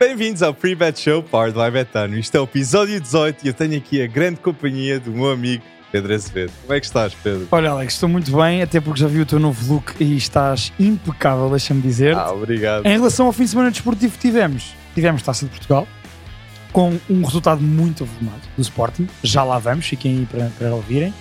Bem-vindos ao Pre-Bet Show Powered by Betano. Isto é o episódio 18 e eu tenho aqui a grande companhia do meu amigo Pedro Azevedo. Como é que estás, Pedro? Olha, Alex, estou muito bem, até porque já vi o teu novo look e estás impecável, deixa-me dizer. Ah, obrigado. Em relação ao fim de semana desportivo que tivemos, tivemos Taça de Portugal, com um resultado muito avolumado do Sporting, já lá vamos, fiquem aí para, para ouvirem,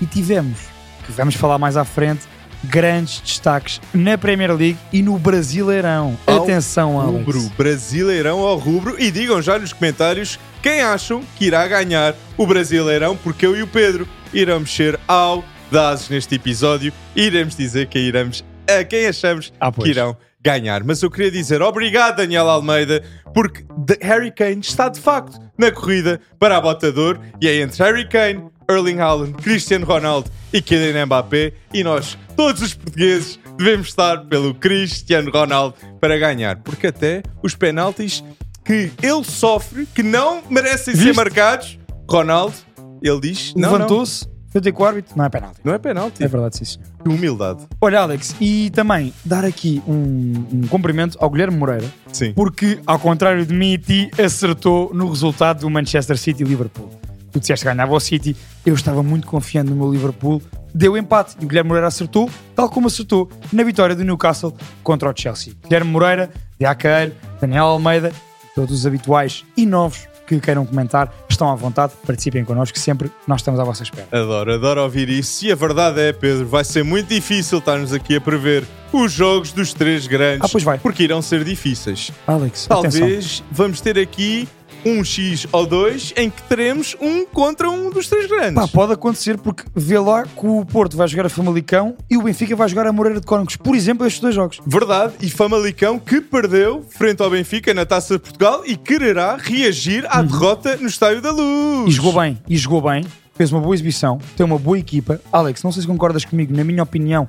e tivemos, que vamos falar mais à frente, grandes destaques na Premier League e no Brasileirão. Ao Atenção, Alex. Rubro, Brasileirão ao rubro e digam já nos comentários quem acham que irá ganhar o Brasileirão, porque eu e o Pedro iremos ser audazes neste episódio e iremos dizer quem iremos a quem achamos Ah, que irão ganhar. Mas eu queria dizer obrigado, Daniel Almeida, porque Harry Kane está de facto na corrida para a botador e é entre Harry Kane, Erling Haaland, Cristiano Ronaldo e Kylian Mbappé e nós, todos os portugueses, devemos estar pelo Cristiano Ronaldo para ganhar, porque até os penaltis que ele sofre, que não merecem ser Viste? marcados, Ronaldo, ele diz, não, não, Levantou-se, ter com o árbitro, não é penalti. não é penalti, É verdade, sim, senhor. que humildade. Olha, Alex, e também dar aqui um, um cumprimento ao Guilherme Moreira, Sim. porque, ao contrário de mim e ti, acertou no resultado do Manchester City e Liverpool. Tu disseste ganhava o City, eu estava muito confiante no meu Liverpool, deu empate e o Guilherme Moreira acertou, tal como acertou na vitória do Newcastle contra o Chelsea. Guilherme Moreira, Diacaeiro, Daniel Almeida, todos os habituais e novos que queiram comentar, estão à vontade, participem connosco, sempre nós estamos à vossa espera. Adoro, adoro ouvir isso. E a verdade é, Pedro, vai ser muito difícil estarmos aqui a prever os jogos dos três grandes. Ah, pois vai. Porque irão ser difíceis. Alex, atenção. Talvez vamos ter aqui um X ou dois em que teremos um contra um dos três grandes. Pá, pode acontecer porque vê lá que o Porto vai jogar a Famalicão e o Benfica vai jogar a Moreira de Cónicos. Por exemplo, estes dois jogos. Verdade, e Famalicão que perdeu frente ao Benfica na Taça de Portugal e quererá reagir à derrota no Estádio da Luz. E jogou bem, e jogou bem, fez uma boa exibição, tem uma boa equipa. Alex, não sei se concordas comigo, na minha opinião,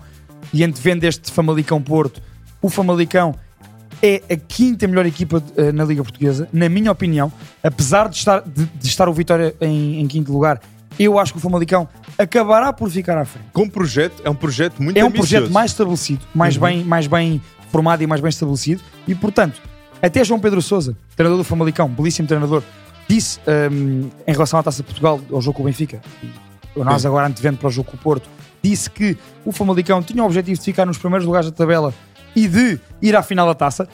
e antevendo este Famalicão Porto, o Famalicão é a quinta melhor equipa eh, na Liga Portuguesa, na minha opinião, apesar de estar, de, de estar o Vitória em, em quinto lugar. Eu acho que o Famalicão acabará por ficar à frente. Com projeto, é um projeto muito é um ambicioso. projeto mais estabelecido, mais, bem, mais bem formado e mais bem estabelecido. E, portanto, até João Pedro Sousa, treinador do Famalicão, belíssimo treinador, disse hum, em relação à Taça de Portugal, ao jogo com o Benfica, e nós Sim. agora antevendo para o jogo com o Porto, disse que o Famalicão tinha o objetivo de ficar nos primeiros lugares da tabela e de ir à final da Taça.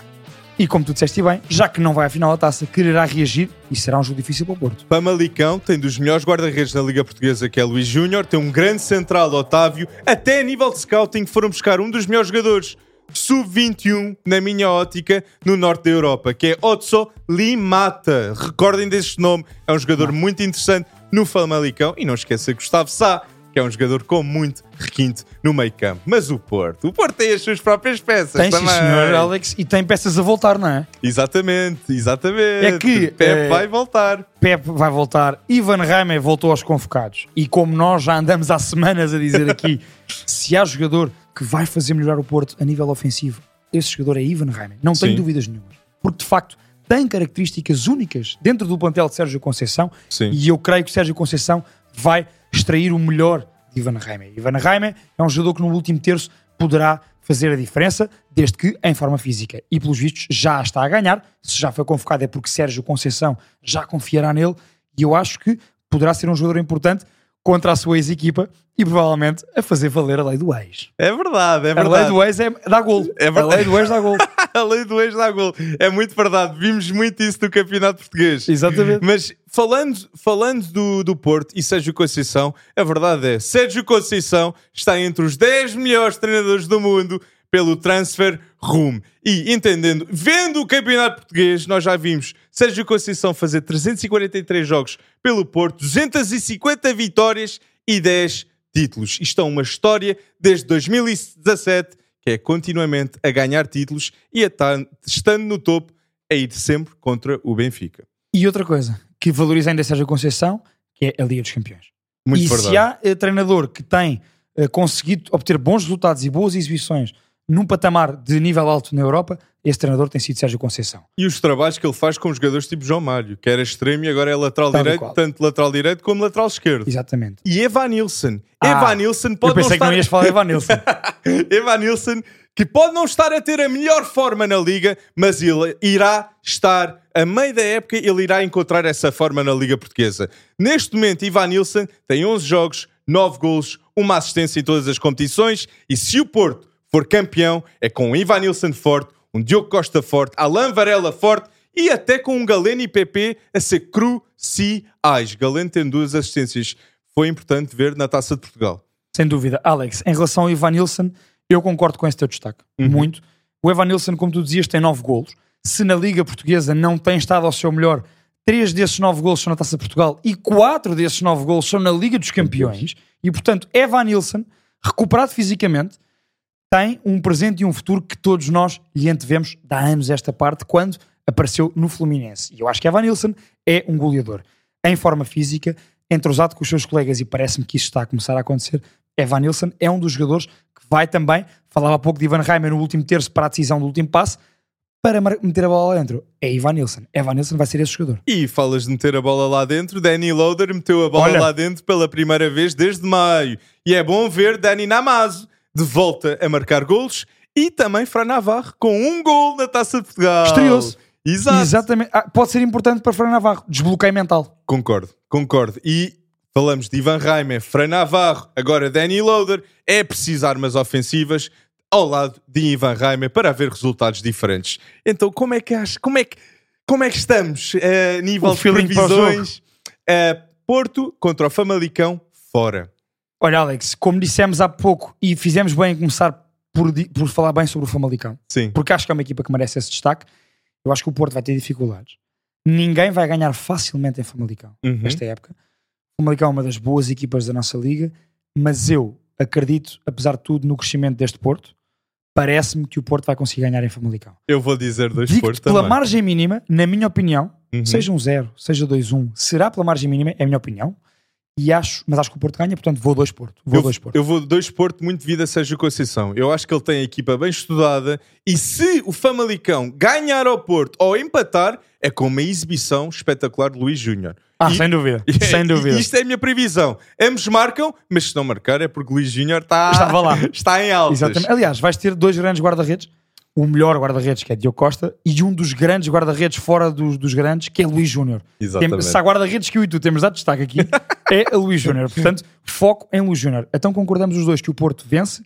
E como tu disseste bem, já que não vai à final da Taça, quererá reagir e será um jogo difícil para o Porto. Famalicão tem dos melhores guarda-redes da Liga Portuguesa, que é Luís Júnior, tem um grande central, Otávio, até a nível de scouting foram buscar um dos melhores jogadores sub-21, na minha ótica, no norte da Europa, que é Otso Limata. Recordem deste nome, é um jogador muito interessante no Famalicão. E não esqueça Gustavo Sá, que é um jogador com muito requinte no meio campo. Mas o Porto, o Porto tem as suas próprias peças Tem, também. senhor, Alex, e tem peças a voltar, não é? Exatamente, exatamente. É que, Pepe eh, vai voltar. Pep vai voltar, Ivan Reimer voltou aos convocados. E como nós já andamos há semanas a dizer aqui, se há jogador que vai fazer melhorar o Porto a nível ofensivo, esse jogador é Ivan Reimer. Não tenho Sim. dúvidas nenhumas. Porque de facto tem características únicas dentro do plantel de Sérgio Conceição Sim. e eu creio que Sérgio Conceição vai extrair o melhor de Ivan Reimer. Ivan Reimer é um jogador que no último terço poderá fazer a diferença, desde que em forma física. E pelos vistos já está a ganhar. Se já foi convocado é porque Sérgio Conceição já confiará nele e eu acho que poderá ser um jogador importante contra a sua ex-equipa e provavelmente a fazer valer a lei do ex. É verdade, é A lei verdade. do ex é, dá gol. É a verdade. lei do ex dá gol. A lei do ex dá gol. É muito verdade. Vimos muito isso no Campeonato Português. Exatamente. Mas falando, falando do, do Porto e Sérgio Conceição, a verdade é Sérgio Conceição está entre os 10 melhores treinadores do mundo pelo Transfer Room. E entendendo, vendo o Campeonato Português, nós já vimos Sérgio Conceição fazer 343 jogos pelo Porto, 250 vitórias e 10 títulos. Isto é uma história desde 2017 que é continuamente a ganhar títulos e a estar, estando no topo, a ir sempre contra o Benfica. E outra coisa que valoriza ainda Sérgio Conceição, que é a Liga dos Campeões. Muito e verdade. se há eh, treinador que tem eh, conseguido obter bons resultados e boas exibições num patamar de nível alto na Europa, esse treinador tem sido Sérgio Conceição. E os trabalhos que ele faz com jogadores tipo João Mário, que era extremo e agora é lateral Tal direito, tanto lateral direito como lateral esquerdo. Exatamente. E Evan Nilsson. Ah, Evan Nilsson pode Eu pensei não que não estar... ias falar de Evan Nilsson. Evan Nilsson que pode não estar a ter a melhor forma na liga, mas ele irá estar, a meio da época, ele irá encontrar essa forma na liga portuguesa. Neste momento, Ivan Nilsson tem 11 jogos, 9 golos, uma assistência em todas as competições, e se o Porto for campeão, é com Ivan Nilsson forte, um Diogo Costa forte, Alain Varela forte, e até com um Galeno e PP a ser cruciais. Galeno tem duas assistências. Foi importante ver na Taça de Portugal. Sem dúvida. Alex, em relação ao Ivan Nilsson, eu concordo com esse teu destaque. Uhum. Muito. O Evan Nilsson, como tu dizias, tem nove golos. Se na Liga Portuguesa não tem estado ao seu melhor, três desses nove golos são na Taça de Portugal e quatro desses nove golos são na Liga dos Campeões. E, portanto, Evan Nilsson, recuperado fisicamente, tem um presente e um futuro que todos nós lhe antevemos há anos esta parte, quando apareceu no Fluminense. E eu acho que Evan Nilsson é um goleador. Em forma física, entrosado com os seus colegas, e parece-me que isso está a começar a acontecer, Evan Nilsson é um dos jogadores que vai também, falava há pouco de Ivan Reimer no último terço para a decisão do último passe, para meter a bola lá dentro. É Ivan Nilsson. Evan Nilsson vai ser esse jogador. E falas de meter a bola lá dentro, Danny Loader meteu a bola Olha. lá dentro pela primeira vez desde maio. E é bom ver Dani Namazo de volta a marcar golos e também Fran Navarro com um gol na Taça de Portugal. Estreou-se. Exato. Exatamente. Ah, pode ser importante para Fran Navarro. Desbloqueio mental. Concordo, concordo. E falamos de Ivan Reimer, Fran Navarro, agora Danny Loader. É preciso armas ofensivas ao lado de Ivan Reimer para haver resultados diferentes. Então, como é que acha, como é que, como é que estamos a nível O de previsões? Eh, Porto contra o Famalicão, fora. Olha, Alex, como dissemos há pouco e fizemos bem em começar por, por falar bem sobre o Famalicão, Sim. porque acho que é uma equipa que merece esse destaque, eu acho que o Porto vai ter dificuldades. Ninguém vai ganhar facilmente em Famalicão Uhum. esta época. O Famalicão é uma das boas equipas da nossa liga, mas eu acredito, apesar de tudo, no crescimento deste Porto. Parece-me que o Porto vai conseguir ganhar em Famalicão. Eu vou dizer dois Porto pela também. margem mínima, na minha opinião, Uhum. seja um 0, seja 2-1, será pela margem mínima, é a minha opinião. E acho, mas acho que o Porto ganha, portanto vou 2 Porto. Vou Eu, 2 Porto. eu vou dois Porto muito devido a Sérgio Conceição. Eu acho que ele tem a equipa bem estudada e se o Famalicão ganhar ao Porto ou empatar, é com uma exibição espetacular de Luís Júnior. Ah, E- sem dúvida. e- sem dúvida. Isto é a minha previsão. Ambos marcam, mas se não marcar é porque Luís Júnior está, Estava lá. está em. Exatamente. Aliás, vais ter dois grandes guarda-redes. O melhor guarda-redes, que é Diogo Costa, e um dos grandes guarda-redes fora dos, dos grandes, que é Luís Júnior. Tem- Se há guarda-redes que eu e tu temos dado destaque aqui, é a Luís Júnior. Portanto, foco em Luís Júnior. Então concordamos os dois que o Porto vence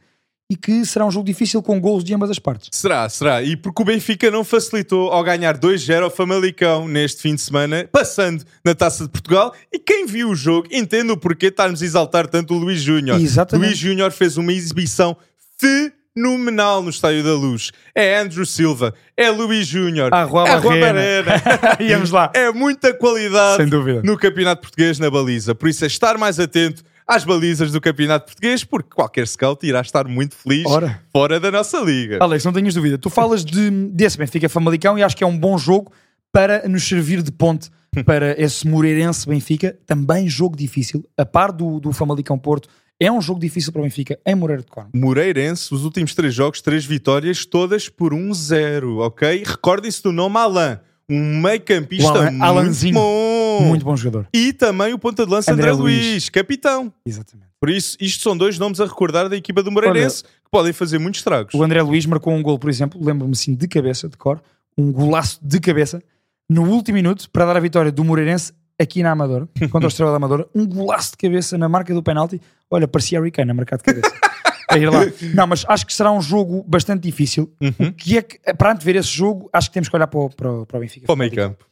e que será um jogo difícil com golos de ambas as partes. Será, será. E porque o Benfica não facilitou ao ganhar 2-0 ao Famalicão neste fim de semana, passando na Taça de Portugal. E quem viu o jogo entende o porquê estarmos a exaltar tanto o Luís Júnior. Exatamente. Luís Júnior fez uma exibição fenomenal no Estádio da Luz. É Andrew Silva, é Luís Júnior, Ah, é Barrena. Barrena. Íamos lá. É muita qualidade Sem dúvida. no Campeonato Português na baliza. Por isso é estar mais atento às balizas do Campeonato Português, porque qualquer scout irá estar muito feliz Ora. fora da nossa liga. Alex, não tenhas dúvida. Tu falas de, desse Benfica Famalicão e acho que é um bom jogo para nos servir de ponte para esse Moreirense Benfica. Também jogo difícil. A par do, do Famalicão Porto, é um jogo difícil para o Benfica em Moreira de Córdoba. Moreirense, os últimos três jogos, três vitórias, todas por 1-0, ok? Recordem-se do nome Alain, um meio-campista muito Alanzinho. bom. Muito bom jogador. E também o ponta de lança André, André Luiz, Luiz. capitão. Exatamente. Por isso, isto são dois nomes a recordar da equipa do Moreirense que podem fazer muitos estragos. O André Luiz marcou um gol, por exemplo, lembro-me assim de cabeça, de cor, um golaço de cabeça, no último minuto, para dar a vitória do Moreirense aqui na Amadora, contra o Estrela da Amadora, um golaço de cabeça na marca do penalti. Olha, parecia Harry Kane a marcar de cabeça. a ir lá. Não, mas acho que será um jogo bastante difícil. Uhum. O que é que, para antever esse jogo, acho que temos que olhar para o, para o, para o Benfica. Para o meio campo.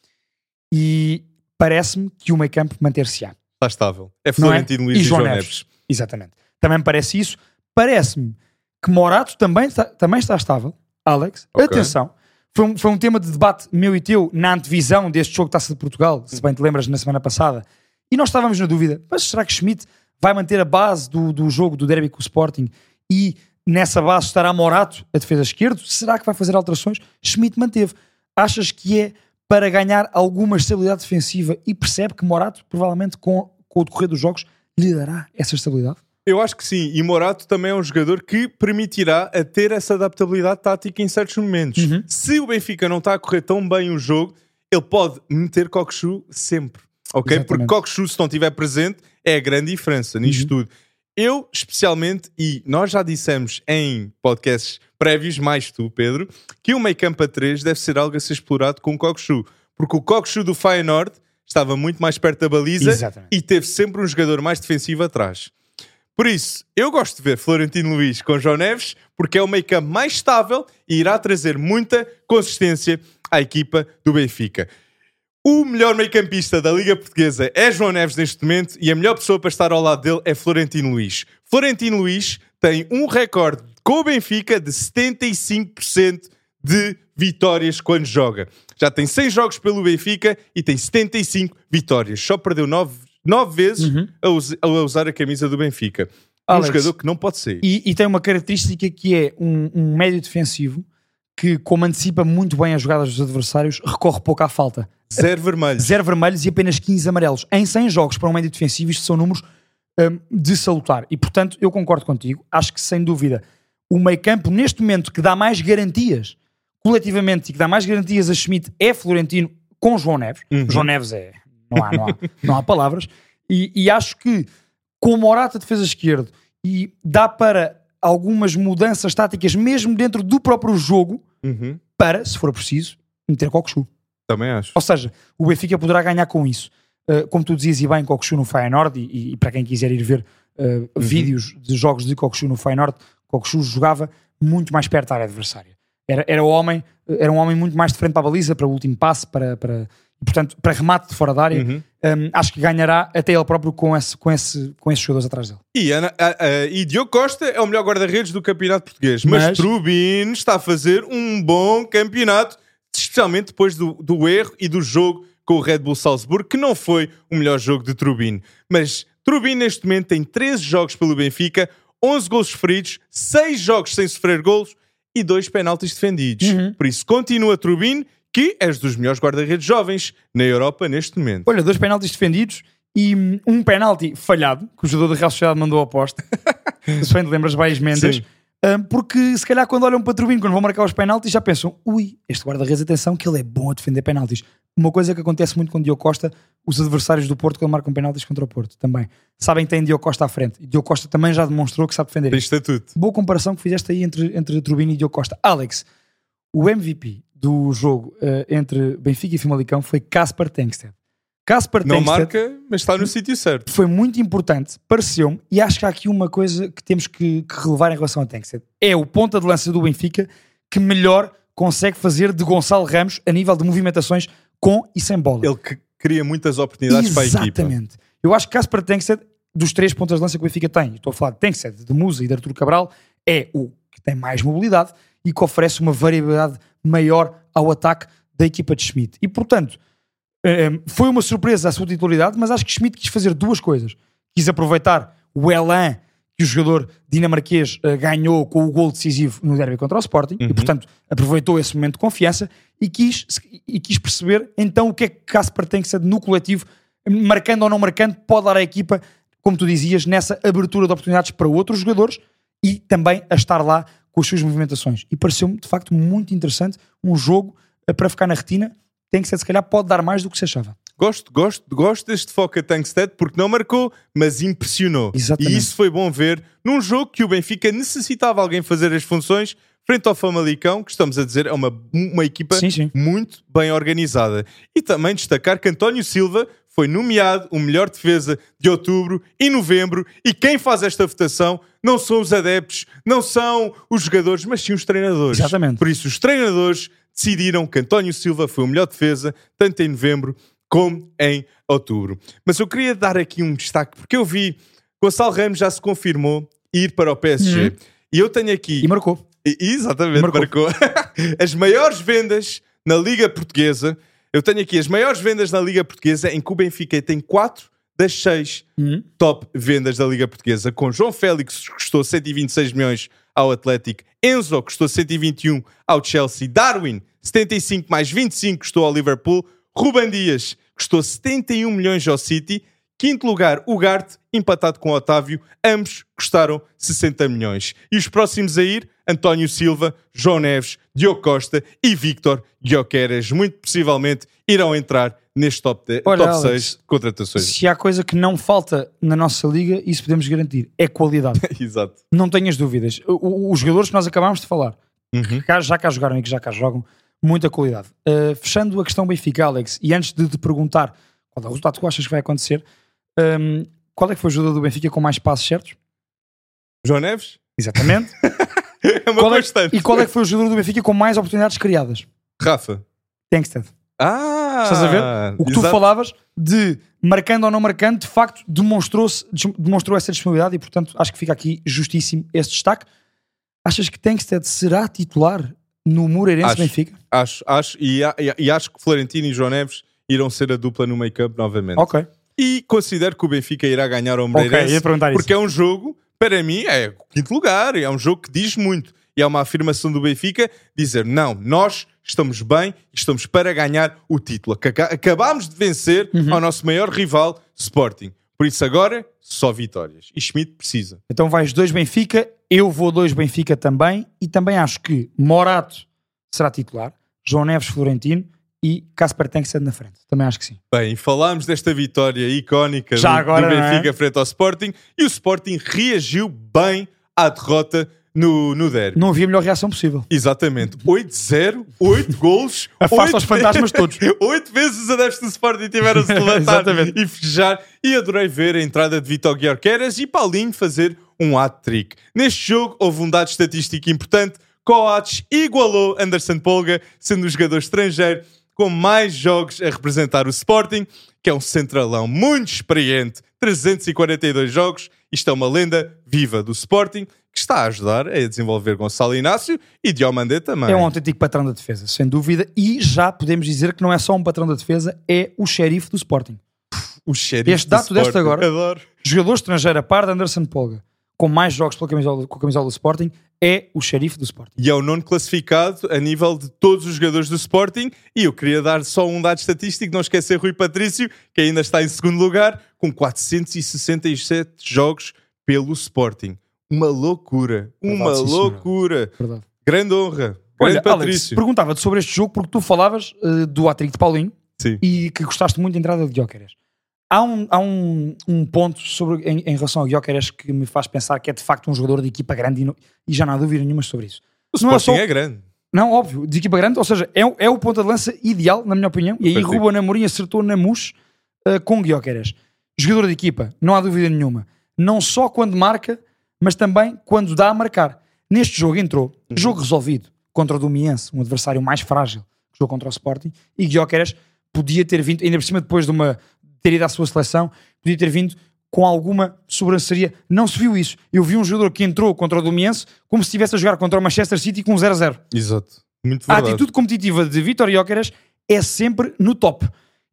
E parece-me que o meio campo manter-se-á. Está estável. É é? Florentino Luís E e João Neves. Neves. Exatamente. Também me parece isso. Parece-me que Morato também está, também está estável. Alex, Ok. atenção. Foi um, foi um tema de debate meu e teu na antevisão deste jogo de Taça de Portugal, se bem te lembras, na semana passada. E nós estávamos na dúvida, mas será que Schmidt vai manter a base do, do jogo do derby com o Sporting e nessa base estará Morato, a defesa esquerdo? Será que vai fazer alterações? Schmidt manteve. Achas que é para ganhar alguma estabilidade defensiva e percebe que Morato, provavelmente com, com o decorrer dos jogos, lhe dará essa estabilidade? Eu acho que sim. E Morato também é um jogador que permitirá a ter essa adaptabilidade tática em certos momentos. Uhum. Se o Benfica não está a correr tão bem o jogo, ele pode meter Cockchu sempre. Ok? Exatamente. Porque Cockchu, se não estiver presente, é a grande diferença nisto Uhum. tudo. eu especialmente, e nós já dissemos em podcasts prévios, mais tu, Pedro, que o meio campo a 3 deve ser algo a ser explorado com o. Porque o Kokshu do Feyenoord estava muito mais perto da baliza Exatamente. e teve sempre um jogador mais defensivo atrás. Por isso, eu gosto de ver Florentino Luís com João Neves, porque é o campo mais estável e irá trazer muita consistência à equipa do Benfica. O melhor meio-campista da Liga Portuguesa é João Neves neste momento e a melhor pessoa para estar ao lado dele é Florentino Luís. Florentino Luís tem um recorde com o Benfica de 75% de vitórias quando joga. Já tem 100 jogos pelo Benfica e tem 75 vitórias. Só perdeu 9, 9 vezes a, us- a usar a camisa do Benfica. Um Alex, jogador que não pode sair. E, e tem uma característica que é um, um médio defensivo que, como antecipa muito bem as jogadas dos adversários, recorre pouco à falta. Zero vermelho. Zero vermelhos e apenas 15 amarelos. Em 100 jogos para um médio defensivo, isto são números hum, de salutar. E, portanto, eu concordo contigo. Acho que, sem dúvida, o meio campo, neste momento, que dá mais garantias coletivamente e que dá mais garantias a Schmidt é Florentino com João Neves. João Neves é... Não há, não há, não há palavras. E, e acho que, com o Morata defesa esquerdo, e dá para algumas mudanças táticas, mesmo dentro do próprio jogo, Uhum. para, se for preciso, meter Cockchu. Também acho. Ou seja, o Benfica poderá ganhar com isso. Uh, como tu dizias, e bem, Cockchu no Feyenoord, e, e para quem quiser ir ver uh, vídeos de jogos de Cockchu no Feyenoord, Cockchu jogava muito mais perto da área adversária. Era, era, o homem, era um homem muito mais de frente para a baliza, para o último passe, para, para, portanto, para remate de fora da área. Uhum. Um, acho que ganhará até ele próprio com, esse, com, esse, com esses jogadores atrás dele. E, Ana, a- a- e Diogo Costa é o melhor guarda-redes do campeonato português. Mas, Mas- Trubin está a fazer um bom campeonato, especialmente depois do, do erro e do jogo com o Red Bull Salzburgo, que não foi o melhor jogo de Trubin. Mas Trubin, neste momento, tem 13 jogos pelo Benfica, 11 gols sofridos, 6 jogos sem sofrer golos e 2 penaltis defendidos. Por isso, continua Trubin, que és dos melhores guarda-redes jovens na Europa neste momento. Olha, dois penaltis defendidos e hum, um penalti falhado, que o jogador da Real Sociedade mandou ao poste. Se bem te lembras, Baís Mendes. Hum, porque se calhar quando olham para Trubin, quando vão marcar os penaltis, já pensam: ui, este guarda-redes, atenção, que ele é bom a defender penaltis. Uma coisa que acontece muito com o Diogo Costa, os adversários do Porto, quando marcam penaltis contra o Porto, também. Sabem que tem Diogo Costa à frente. E Diogo Costa também já demonstrou que sabe defender Tem isto. estatuto. Boa comparação que fizeste aí entre, entre Trubin e Diogo Costa. Alex, o MVP do jogo eh, entre Benfica e Famalicão foi Kasper Tengsted. Kasper Não marca, mas está no sítio certo. foi muito importante, pareceu-me, e acho que há aqui uma coisa que temos que, que relevar em relação a Tengsted. É o ponta de lança do Benfica que melhor consegue fazer de Gonçalo Ramos a nível de movimentações com e sem bola. Ele que cria muitas oportunidades para a equipa. Exatamente. Eu acho que Kasper Tengsted, dos três pontas de lança que o Benfica tem, estou a falar de Tengsted, de Musa e de Arturo Cabral, é o que tem mais mobilidade e que oferece uma variabilidade maior ao ataque da equipa de Schmidt. E, portanto, eh, foi uma surpresa a sua titularidade, mas acho que Schmidt quis fazer duas coisas. Quis aproveitar o elan que o jogador dinamarquês eh, ganhou com o gol decisivo no derby contra o Sporting e, portanto, aproveitou esse momento de confiança e quis, e quis perceber então o que é que Kasper tem que ser no coletivo, marcando ou não marcando, pode dar à equipa, como tu dizias, nessa abertura de oportunidades para outros jogadores e também a estar lá com as suas movimentações. E pareceu-me, de facto, muito interessante um jogo eh, para ficar na retina. Tem que ser, se calhar, pode dar mais do que se achava. Gosto, gosto, gosto deste foco a Tankstead porque não marcou, mas impressionou. Exatamente. E isso foi bom ver num jogo que o Benfica necessitava alguém fazer as funções frente ao Famalicão, que estamos a dizer é uma, uma equipa Sim, sim. muito bem organizada. E também destacar que António Silva foi nomeado o melhor defesa de outubro e novembro e quem faz esta votação não são os adeptos, não são os jogadores, mas sim os treinadores. Exatamente. Por isso os treinadores decidiram que António Silva foi o melhor defesa, tanto em novembro como em outubro. Mas eu queria dar aqui um destaque, porque eu vi Gonçalo Ramos já se confirmou ir para o PSG. E eu tenho aqui. E marcou. E- Exatamente, Marcou. marcou. as maiores vendas na Liga Portuguesa. Eu tenho aqui as maiores vendas na Liga Portuguesa, em que o Benfica tem 4 das 6 top vendas da Liga Portuguesa, com João Félix, que custou 126 milhões ao Atlético, Enzo, que custou 121 ao Chelsea, Darwin, 75 mais 25, custou ao Liverpool, Ruban Dias, custou 71 milhões ao City, Quinto lugar, o Garte, empatado com o Otávio, ambos custaram 60 milhões. E os próximos a ir, António Silva, João Neves, Diogo Costa e Victor Guioqueras. Muito possivelmente irão entrar neste top, de, Olha, top Alex, 6 contratações. Se há coisa que não falta na nossa liga, isso podemos garantir, é qualidade. Exato. não tenhas dúvidas. O- o- os jogadores que nós acabámos de falar, Uhum. que já cá jogaram e que já cá jogam, muita qualidade. Uh, fechando a questão Benfica, Alex, e antes de te perguntar qual é o resultado que tu achas que vai acontecer, um, qual é que foi o jogador do Benfica com mais passos certos? João Neves? Exatamente. É uma Qual é- constante. e qual é que foi o jogador do Benfica com mais oportunidades criadas? Rafa. Tankstead. Ah! Estás a ver? O que tu exato. falavas de marcando ou não marcando, de facto demonstrou-se, demonstrou essa disponibilidade e, portanto, acho que fica aqui justíssimo esse destaque. Achas que Tankstead será titular no Moreirense Acho. Benfica? Acho, acho, e, e- e acho que Florentino e João Neves irão ser a dupla no campo novamente. Ok. E considero que o Benfica irá ganhar ao Moreirense. ia perguntar isso. porque é um jogo, para mim, é o quinto lugar. É um jogo que diz muito. E é uma afirmação do Benfica dizer: não, nós estamos bem estamos para ganhar o título. Aca- Acabámos de vencer Uhum. ao nosso maior rival, Sporting. Por isso agora, só vitórias. E Schmidt precisa. Então vais dois Benfica, eu vou dois Benfica também, e também acho que Morato será titular, João Neves Florentino e Casper Tankstead na frente. Também acho que sim. Bem, falámos desta vitória icónica Já do, agora, do é? Benfica frente ao Sporting e o Sporting reagiu bem à derrota no, no derby. Não havia melhor reação possível. Exatamente. 8-0, 8 golos. Afasta oito os fantasmas todos. 8 vezes os adeptos do Sporting tiveram-se de levantar e festejar. E adorei ver a entrada de Vitor Guiorqueras e Paulinho fazer um hat-trick. Neste jogo houve um dado estatístico importante. Coates igualou Anderson Polga, sendo o jogador estrangeiro com mais jogos a representar o Sporting, que é um centralão muito experiente, 342 jogos. Isto é uma lenda viva do Sporting, que está a ajudar a desenvolver Gonçalo Inácio e Diomandé também. É um autêntico patrão da defesa, sem dúvida, e já podemos dizer que não é só um patrão da defesa, é o xerife do Sporting. O xerife Este do dado deste agora. Adoro. Jogador estrangeiro a par de Anderson Polga, com mais jogos pela camisola, com a camisola do Sporting, é o xerife do Sporting. E é o nono classificado a nível de todos os jogadores do Sporting. E eu queria dar só um dado estatístico, não esquecer Rui Patrício, que ainda está em segundo lugar, com 467 jogos pelo Sporting. Uma loucura. Uma Verdade, sim, senhora. loucura. Verdade. Grande honra. Grande Olha, Patrício. perguntava-te sobre este jogo porque tu falavas eh, do atrico de Paulinho Sim. e que gostaste muito da entrada de Gyökeres. Há um, há um, um ponto sobre, em, em relação ao Gyökeres que me faz pensar que é de facto um jogador de equipa grande e, não- e já não há dúvida nenhuma sobre isso. O não é Sporting só- é grande. Não, óbvio, de equipa grande, ou seja, é, o- é o ponta de lança ideal, na minha opinião, e aí. Ruben Amorim acertou na mus eh, com Gyökeres. Jogador de equipa, não há dúvida nenhuma. Não só quando marca, mas também quando dá a marcar. Neste jogo entrou, jogo resolvido contra o Domiense, um adversário mais frágil que jogou contra o Sporting, e Gyökeres podia ter vindo, ainda por cima depois de uma ter ido à sua seleção, podia ter vindo com alguma sobranceria. Não se viu isso. Eu vi um jogador que entrou contra o Domiense como se estivesse a jogar contra o Manchester City com um 0-0. Exato. Muito A atitude competitiva de Vitor Jóqueras é sempre no top.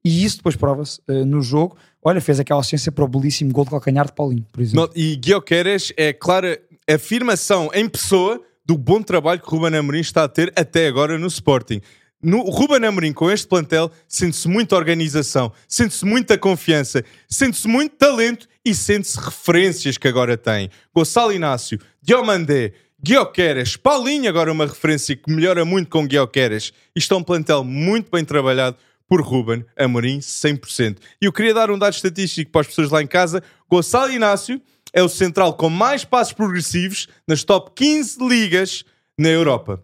E isso depois prova-se eh, no jogo. Olha, fez aquela assistência para o belíssimo gol de calcanhar de Paulinho, por exemplo. Não, e Guioqueres é clara afirmação em pessoa do bom trabalho que Ruben Amorim está a ter até agora no Sporting. No, Ruben Amorim com este plantel sente-se muita organização, sente-se muita confiança, sente-se muito talento e sente-se referências que agora tem. Gonçalo Inácio, Diomandé, Guioqueres, Paulinho agora uma referência que melhora muito com Guioqueres. Isto é um plantel muito bem trabalhado por Ruben Amorim 100%. E eu queria dar um dado estatístico para as pessoas lá em casa. Gonçalo Inácio é o central com mais passos progressivos nas top 15 ligas na Europa.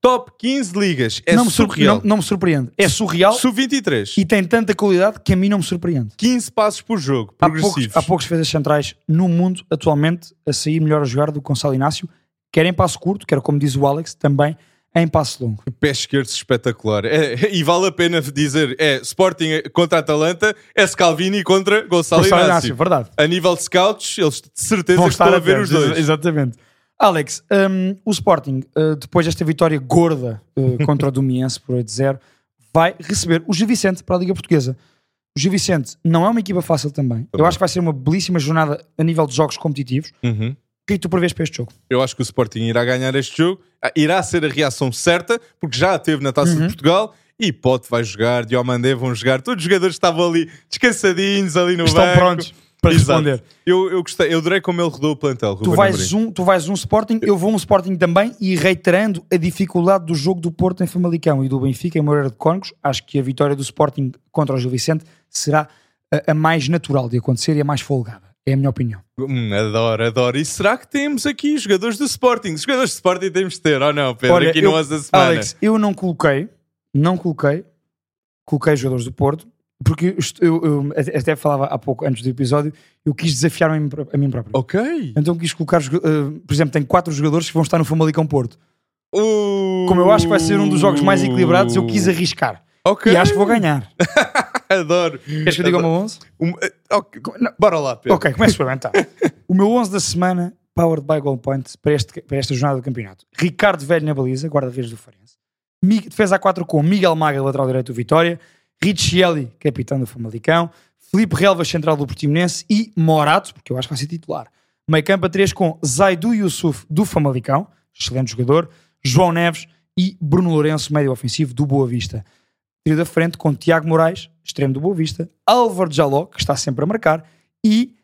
Top 15 ligas. É não, me sur- surreal. não- não me surpreende. É surreal Sub-23. e tem tanta qualidade que a mim não me surpreende. 15 passos por jogo, Há poucos, progressivos. há poucos defesas centrais no mundo atualmente a sair melhor a jogar do que Gonçalo Inácio, quer em passo curto, quer como diz o Alex, também em passo longo. Pé esquerdo espetacular. É- e vale a pena dizer, é Sporting contra Atalanta, é Scalvini contra Gonçalo, Gonçalo Inácio. Inácio, verdade. A nível de scouts, eles de certeza Vão que estão estar a ver os dois. Exatamente. Alex, hum, o Sporting, uh, depois desta vitória gorda uh, contra o Domiense por 8-0, vai receber o Gil Vicente para a Liga Portuguesa. O Gil Vicente não é uma equipa fácil também. Eu acho que vai ser uma belíssima jornada a nível de jogos competitivos. Uhum. O que é que tu prevês para este jogo? Eu acho que o Sporting irá ganhar este jogo. Ah, Irá ser a reação certa, porque já a teve na Taça Uhum. de Portugal. E Pote vai jogar, Diomandé vão jogar. Todos os jogadores estavam ali descansadinhos ali no Estão banco. prontos. para Exato. responder. Eu, eu gostei, eu adorei como ele rodou o plantel. Tu vais, um, tu vais um Sporting, eu vou um Sporting também e reiterando a dificuldade do jogo do Porto em Famalicão e do Benfica em Moreira de Cónegos, acho que a vitória do Sporting contra o Gil Vicente será a, a mais natural de acontecer e a mais folgada. É a minha opinião. Hum, adoro, adoro. E será que temos aqui jogadores do Sporting? Os jogadores do Sporting temos de ter, ou não, Pedro? Olha, aqui eu- no 11 da semana. Alex, eu não coloquei, não coloquei, coloquei jogadores do Porto, porque eu, eu até falava há pouco, antes do episódio, eu quis desafiar-me a mim próprio. Ok. Então quis colocar, eh, por exemplo, tenho quatro jogadores que vão estar no Famalicão Porto. Uh, Como eu acho que vai ser um dos jogos mais equilibrados, eu quis arriscar. Ok. E acho que vou ganhar. Adoro. Queres que eu diga o meu 11? Um, eh, ok, Não. Bora lá, Pedro. Ok, começo eu então. o meu 11 da semana, powered by Goal Point, para, este, para esta jornada do campeonato. Ricardo Velho na baliza, guarda-redes do Farense. Defesa a 4 com Miguel Maga, lateral direito do Vitória. Richelli, capitão do Famalicão. Felipe Relvas, central do Portimonense. E Morato, porque eu acho que vai ser titular. Meio campo a 3 com Zaidu Yusuf, do Famalicão. Excelente jogador. João Neves e Bruno Lourenço, médio ofensivo do Boa Vista. Trio da frente com Tiago Moraes, extremo do Boa Vista, Álvaro Jaló, que está sempre a marcar, e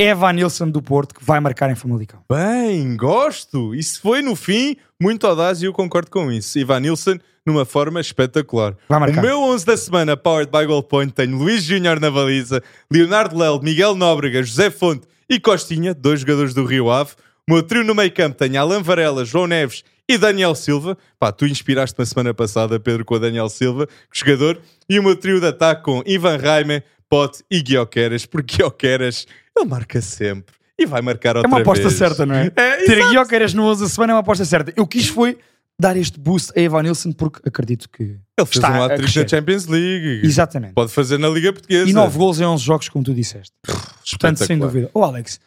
Eva Nilsson do Porto, que vai marcar em Famalicão. Bem, gosto. Isso foi no fim muito audaz e eu concordo com isso. Ivan Nilsson numa forma espetacular. Vai marcar. O meu 11 da semana, powered by Goal Point, tenho Luís Júnior na baliza, Leonardo Lel, Miguel Nóbrega, José Fonte e Costinha, dois jogadores do Rio Ave. O meu trio no meio campo tenho Alan Varela, João Neves e Daniel Silva. Pá, tu inspiraste-me a semana passada, Pedro, com o Daniel Silva, jogador. E o meu trio de ataque com Ivan Raime, Pote e Guioqueras, porque Guioqueras, ele marca sempre. E vai marcar É outra uma aposta vez. certa, não é? É, Ter exato. Guioqueiras no 11 da semana é uma aposta certa. Eu quis foi dar este boost a Eva Nilsson porque acredito que Ele fez está um a hat-trick crescer. na Champions League. Exatamente. Pode fazer na Liga Portuguesa. E 9 gols em 11 jogos, como tu disseste. Portanto, sem dúvida. Ô Alex,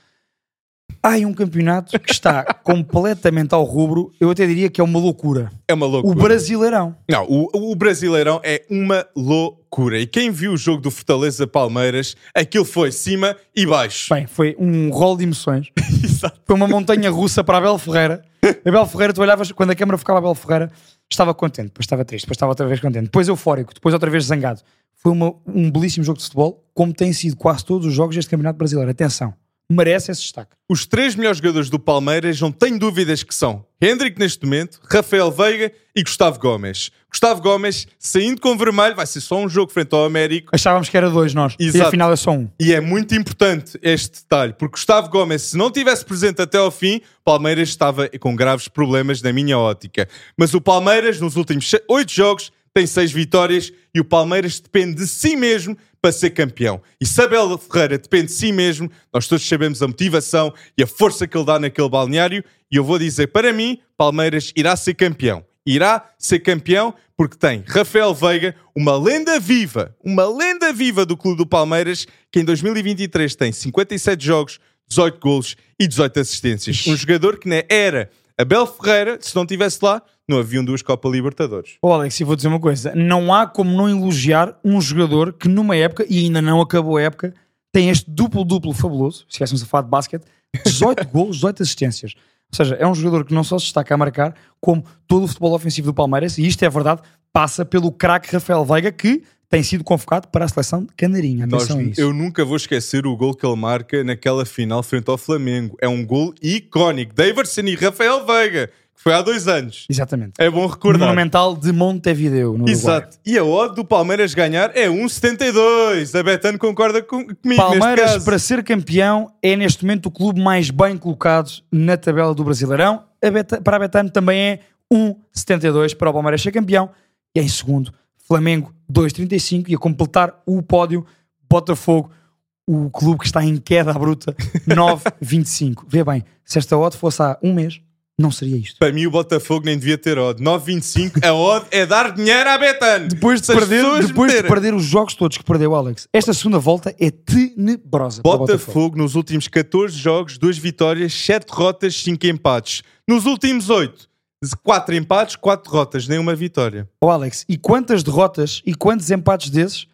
há aí um campeonato que está completamente ao rubro, eu até diria que é uma loucura. É uma O loucura. Brasileirão. Não, o, o Brasileirão é uma loucura. E quem viu o jogo do Fortaleza Palmeiras, aquilo foi cima e baixo. Bem, foi um rol de emoções. Exato. Foi uma montanha russa para a Bel Ferreira. A Bel Ferreira, tu olhavas, quando a câmara focava a Bel Ferreira, estava contente, depois estava triste, depois estava outra vez contente, depois eufórico, depois outra vez zangado. Foi uma- um belíssimo jogo de futebol, como tem sido quase todos os jogos deste Campeonato Brasileiro. Atenção, merece esse destaque. Os três melhores jogadores do Palmeiras não tenho dúvidas que são Hendrick neste momento, Rafael Veiga e Gustavo Gomes. Gustavo Gomes, saindo com vermelho, vai ser só um jogo frente ao Américo. Achávamos que era dois nós, e Exato. afinal é só um. E é muito importante este detalhe, porque Gustavo Gomes, se não tivesse presente até ao fim, Palmeiras estava com graves problemas na minha ótica. Mas o Palmeiras, nos últimos oito jogos, tem seis vitórias e o Palmeiras depende de si mesmo para ser campeão. E se Abel Ferreira depende de si mesmo, nós todos sabemos a motivação e a força que ele dá naquele balneário. E eu vou dizer, para mim, Palmeiras irá ser campeão. Irá ser campeão porque tem Rafael Veiga, uma lenda viva, uma lenda viva do clube do Palmeiras, que em 2023 tem 57 jogos, 18 golos e 18 assistências. Um jogador que na era Abel Ferreira, se não estivesse lá, não haviam duas Copa Libertadores. Ô Alex, e vou dizer uma coisa: não há como não elogiar um jogador que numa época, e ainda não acabou a época, tem este duplo-duplo fabuloso, se estivéssemos a falar de basquete, 18 golos, 18 assistências. Ou seja, é um jogador que não só se destaca a marcar, como todo o futebol ofensivo do Palmeiras, e isto é verdade, passa pelo craque Rafael Veiga, que tem sido convocado para a seleção de Canarinha. Nós- Atenção a isso. eu nunca vou esquecer o gol que ele marca naquela final frente ao Flamengo. É um gol icónico. Daverson e Rafael Veiga, que foi há dois anos. Exatamente. É bom recordar. Monumental de Montevideo, no Uruguai. Exato. E a odd do Palmeiras ganhar é 1,72. A Betano concorda com, comigo neste Palmeiras, caso. para ser campeão, é neste momento o clube mais bem colocado na tabela do Brasileirão. A Beta- para a Betano também é 1,72 para o Palmeiras ser campeão. E em segundo, Flamengo 2,35 e a completar o pódio, Botafogo, o clube que está em queda bruta, 9,25. Vê bem, se esta odd fosse há um mês, não seria isto. Para mim o Botafogo nem devia ter odd. 9,25. A odd é dar dinheiro à Betano. Depois de, perder, depois de perder os jogos todos que perdeu Alex, esta segunda volta é tenebrosa. para o Botafogo nos últimos 14 jogos, 2 vitórias, 7 derrotas, 5 empates. Nos últimos 8, 4 empates, 4 derrotas, nenhuma vitória. Ó Alex, e quantas derrotas e quantos empates desses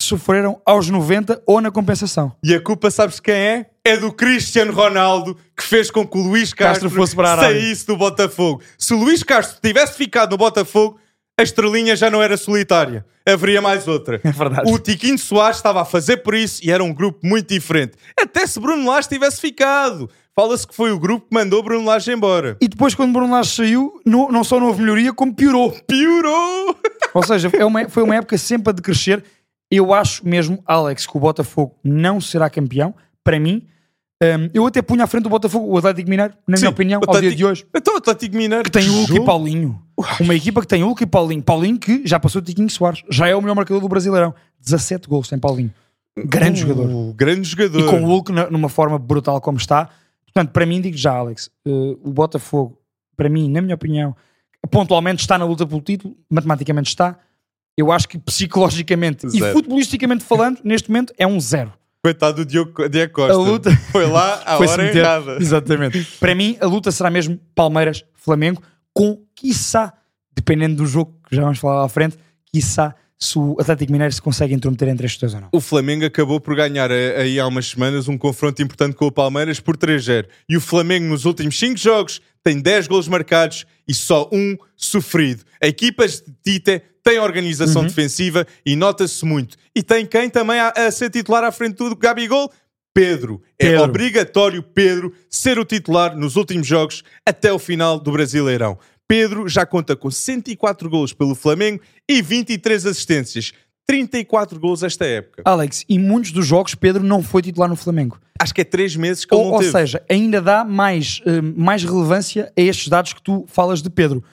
sofreram aos 90 ou na compensação? E a culpa, sabes quem é? É do Cristiano Ronaldo, que fez com que o Luís Castro, Castro fosse para a Arábia. saísse do Botafogo. Se o Luís Castro tivesse ficado no Botafogo, a estrelinha já não era solitária. Haveria mais outra. É verdade. O Tiquinho Soares estava a fazer por isso e era um grupo muito diferente. Até se Bruno Lage tivesse ficado. Fala-se que foi o grupo que mandou Bruno Lage embora. E depois, quando Bruno Lage saiu, não, não só não houve melhoria, como piorou. Piorou! Ou seja, é uma- foi uma época sempre a decrescer. Eu acho mesmo, Alex, que o Botafogo não será campeão. Para mim, hum, eu até punha à frente do Botafogo o Atlético Mineiro, na Sim, minha opinião, o ao dia de hoje. Então o Atlético Mineiro Que tem o Hulk e. Paulinho. Uma equipa que tem o Hulk e Paulinho. Paulinho que já passou o Tiquinho Soares. Já é o melhor marcador do Brasileirão. 17 gols tem Paulinho. Grande jogador. Uh, grande jogador. E com o Hulk numa forma brutal como está. Portanto, para mim, digo já, Alex, eh, o Botafogo, para mim, na minha opinião, pontualmente está na luta pelo título, matematicamente está. Eu acho que psicologicamente Zero. e futbolisticamente falando, neste momento, é um zero. Coitado do Diogo, Diego Costa. A luta- Foi lá à Foi-se hora meter- errada. Exatamente. para mim, a luta será mesmo Palmeiras-Flamengo, com, quiçá, dependendo do jogo que já vamos falar à frente, quiçá se o Atlético Mineiro se consegue intrometer entre estes dois ou não. O Flamengo acabou por ganhar eh, aí há umas semanas um confronto importante com o Palmeiras por 3-0. E o Flamengo nos últimos 5 jogos tem 10 gols marcados e só um sofrido. A equipa de Tite tem organização Uhum. defensiva e nota-se muito. E tem quem também a, a ser titular à frente do Gabigol? Pedro. É Pedro. obrigatório Pedro ser o titular nos últimos jogos até o final do Brasileirão. Pedro já conta com 104 gols pelo Flamengo e 23 assistências. 34 gols esta época. Alex, e muitos dos jogos Pedro não foi titular no Flamengo. Acho que é 3 meses que ele Ou, não ou teve. seja, ainda dá mais, eh, mais relevância a estes dados que tu falas de Pedro.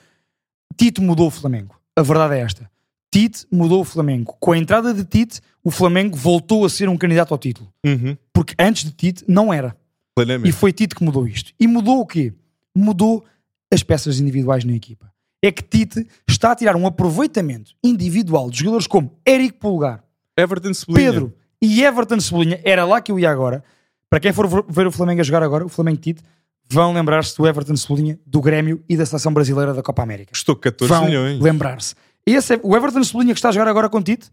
Tite mudou o Flamengo. A verdade é esta. Tite mudou o Flamengo. Com a entrada de Tite, o Flamengo voltou a ser um candidato ao título. Uhum, Porque antes de Tite não era. E plenamente. foi Tite que mudou isto. E mudou o quê? Mudou as peças individuais na equipa. É que Tite está a tirar um aproveitamento individual de jogadores como Eric Pulgar, Everton Cebolinha. Pedro e Everton Cebolinha. Era lá que eu ia agora. Para quem for ver o Flamengo a jogar agora, o Flamengo Tite, vão lembrar-se do Everton Cebolinha, do Grêmio e da Seleção Brasileira da Copa América. Custou 14 Vão milhões. lembrar-se. Esse é- o Everton Cebolinha que está a jogar agora com Tite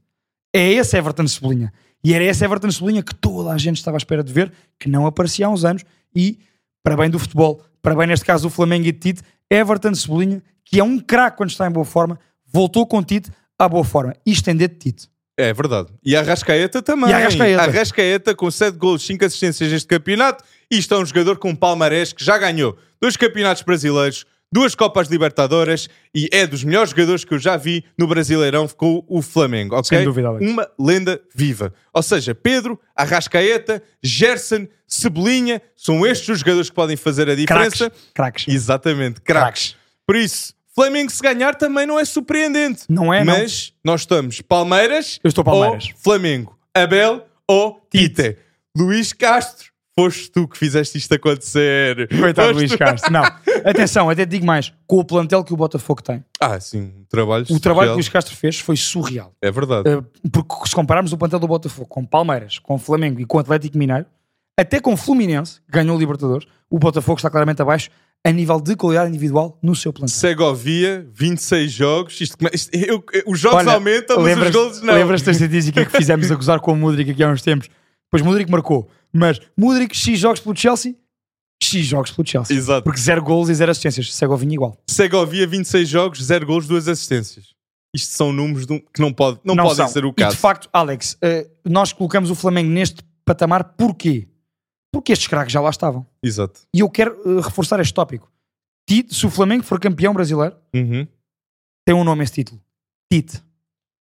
é esse Everton Cebolinha. E era esse Everton Cebolinha que toda a gente estava à espera de ver, que não aparecia há uns anos. E, para bem do futebol, para bem neste caso do Flamengo e de Tite, Everton Cebolinha, que é um craque quando está em boa forma, voltou com Tite à boa forma. E estender de Tite. É verdade. E a Arrascaeta também. E a Arrascaeta. Arrascaeta com 7 gols, 5 assistências neste campeonato. E isto é um jogador com palmarés que já ganhou dois campeonatos brasileiros, duas Copas Libertadoras e é dos melhores jogadores que eu já vi no Brasileirão com o Flamengo. ok? Sem dúvida, Alex. Uma lenda viva. Ou seja, Pedro, Arrascaeta, Gerson, Cebolinha, são estes os jogadores que podem fazer a diferença. Craques. Craques. Exatamente, craques. Por isso, Flamengo se ganhar também não é surpreendente. Não é, não. Mas nós estamos Palmeiras, Eu estou Palmeiras. ou Flamengo, Abel ou Tite. Luís Castro, foste tu que fizeste isto acontecer. Coitado Luís. Castro. Não, atenção, até te digo mais. Com o plantel que o Botafogo tem, Ah, sim, trabalho o trabalho surreal. que o Luís Castro fez foi surreal. É verdade. Uh, porque se compararmos o plantel do Botafogo com Palmeiras, com Flamengo e com Atlético Mineiro, até com Fluminense, que ganhou o Libertadores, o Botafogo está claramente abaixo a nível de qualidade individual no seu plantel. Segovia, 26 jogos. Isto, isto- eu- eu- os jogos Olha, aumentam, mas os gols não. Lembras-te da estatística que fizemos a gozar com o Mudrik aqui há uns tempos? Pois Mudrik marcou, mas Mudrik X jogos pelo Chelsea, X jogos pelo Chelsea. Exato. Porque 0 gols e 0 assistências. Segovinha igual. Segovia, 26 jogos, 0 gols, 2 assistências. Isto são números um- que não, pode, não, Não podem são. ser o E caso. de facto, Alex, eh, nós colocamos o Flamengo neste patamar porquê? Porque estes craques já lá estavam. Exato. E eu quero eh, reforçar este tópico. Tite, se o Flamengo for campeão brasileiro, Uhum. tem um nome esse título. Tite.